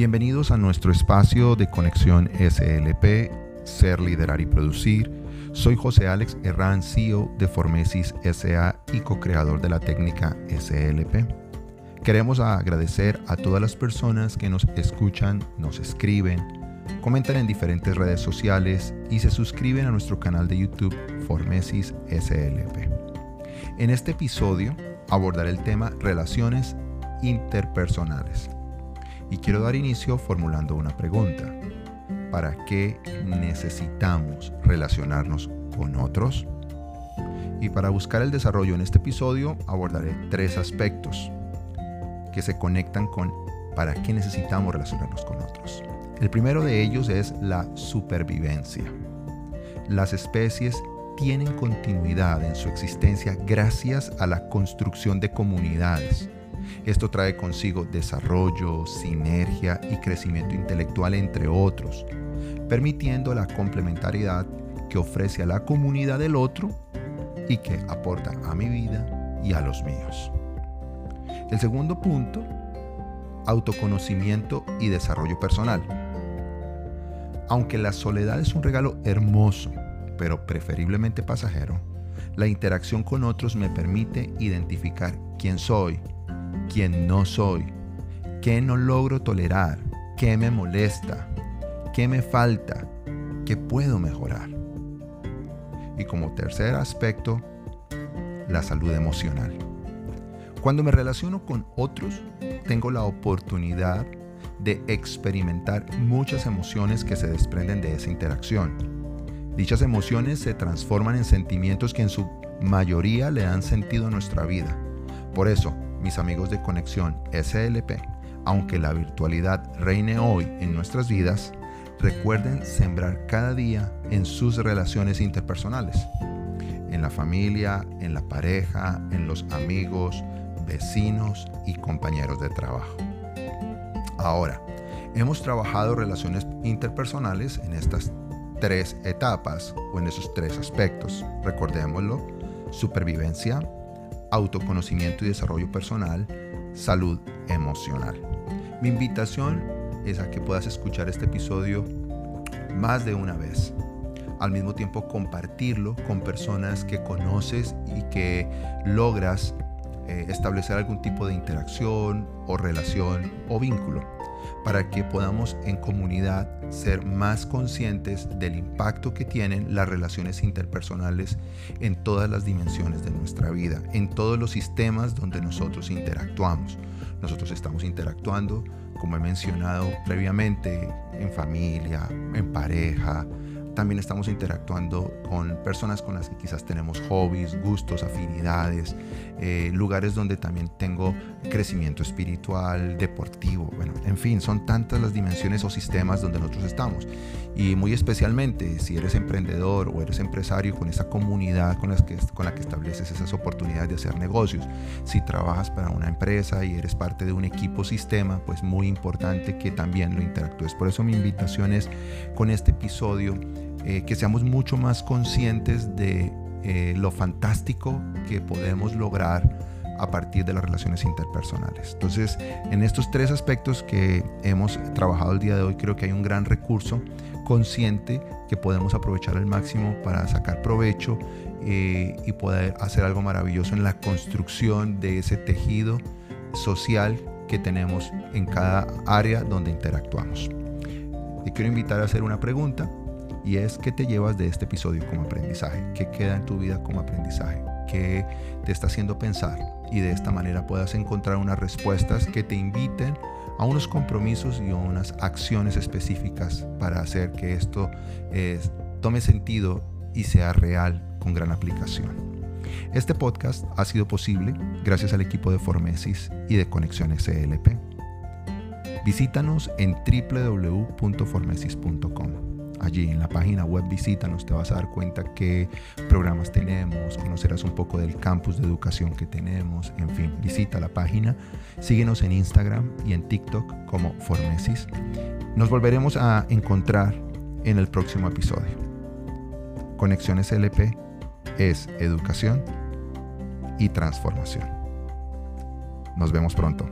Bienvenidos a nuestro espacio de conexión SLP, Ser, Liderar y Producir. Soy José Alex Herrán, CEO de Formesis SA y co-creador de la técnica SLP. Queremos agradecer a todas las personas que nos escuchan, nos escriben, comentan en diferentes redes sociales y se suscriben a nuestro canal de YouTube Formesis SLP. En este episodio abordaré el tema relaciones interpersonales. Y quiero dar inicio formulando una pregunta. ¿Para qué necesitamos relacionarnos con otros? Y para buscar el desarrollo en este episodio abordaré tres aspectos que se conectan con para qué necesitamos relacionarnos con otros. El primero de ellos es la supervivencia. Las especies tienen continuidad en su existencia gracias a la construcción de comunidades. Esto trae consigo desarrollo, sinergia y crecimiento intelectual, entre otros, permitiendo la complementariedad que ofrece a la comunidad del otro y que aporta a mi vida y a los míos. El segundo punto, autoconocimiento y desarrollo personal. Aunque la soledad es un regalo hermoso, pero preferiblemente pasajero, la interacción con otros me permite identificar quién soy, quién no soy, qué no logro tolerar, qué me molesta, qué me falta, qué puedo mejorar. Y como tercer aspecto, la salud emocional. Cuando me relaciono con otros, tengo la oportunidad de experimentar muchas emociones que se desprenden de esa interacción. Dichas emociones se transforman en sentimientos que en su mayoría le dan sentido a nuestra vida. Por eso, mis amigos de Conexión SLP, aunque la virtualidad reine hoy en nuestras vidas, recuerden sembrar cada día en sus relaciones interpersonales, en la familia, en la pareja, en los amigos, vecinos y compañeros de trabajo. Ahora, hemos trabajado relaciones interpersonales en estas tres etapas o en esos tres aspectos. Recordémoslo, supervivencia, autoconocimiento y desarrollo personal, salud emocional. Mi invitación es a que puedas escuchar este episodio más de una vez. Al mismo tiempo compartirlo con personas que conoces y que logras eh, establecer algún tipo de interacción o relación o vínculo para que podamos en comunidad ser más conscientes del impacto que tienen las relaciones interpersonales en todas las dimensiones de nuestra vida, en todos los sistemas donde nosotros interactuamos. Nosotros estamos interactuando, como he mencionado previamente, en familia, en pareja, también estamos interactuando con personas con las que quizás tenemos hobbies, gustos, afinidades, eh, lugares donde también tengo crecimiento espiritual, deportivo, bueno, en fin, son tantas las dimensiones o sistemas donde nosotros estamos. Y muy especialmente si eres emprendedor o eres empresario con esa comunidad con, las que, con la que estableces esas oportunidades de hacer negocios. Si trabajas para una empresa y eres parte de un equipo sistema, pues muy importante que también lo interactúes. Por eso mi invitación es con este episodio eh, que seamos mucho más conscientes de eh, lo fantástico que podemos lograr a partir de las relaciones interpersonales. Entonces, en estos tres aspectos que hemos trabajado el día de hoy, creo que hay un gran recurso consciente que podemos aprovechar al máximo para sacar provecho eh, y poder hacer algo maravilloso en la construcción de ese tejido social que tenemos en cada área donde interactuamos. Te quiero invitar a hacer una pregunta y es qué te llevas de este episodio como aprendizaje, qué queda en tu vida como aprendizaje, qué te está haciendo pensar y de esta manera puedas encontrar unas respuestas que te inviten a unos compromisos y a unas acciones específicas para hacer que esto eh, tome sentido y sea real con gran aplicación. Este podcast ha sido posible gracias al equipo de Formesis y de Conexiones CLP. Visítanos en www.formesis.com allí en la página web visítanos, te vas a dar cuenta qué programas tenemos, conocerás un poco del campus de educación que tenemos, en fin, visita la página, síguenos en Instagram y en TikTok como Formesis. Nos volveremos a encontrar en el próximo episodio. Conexiones LP es educación y transformación. Nos vemos pronto.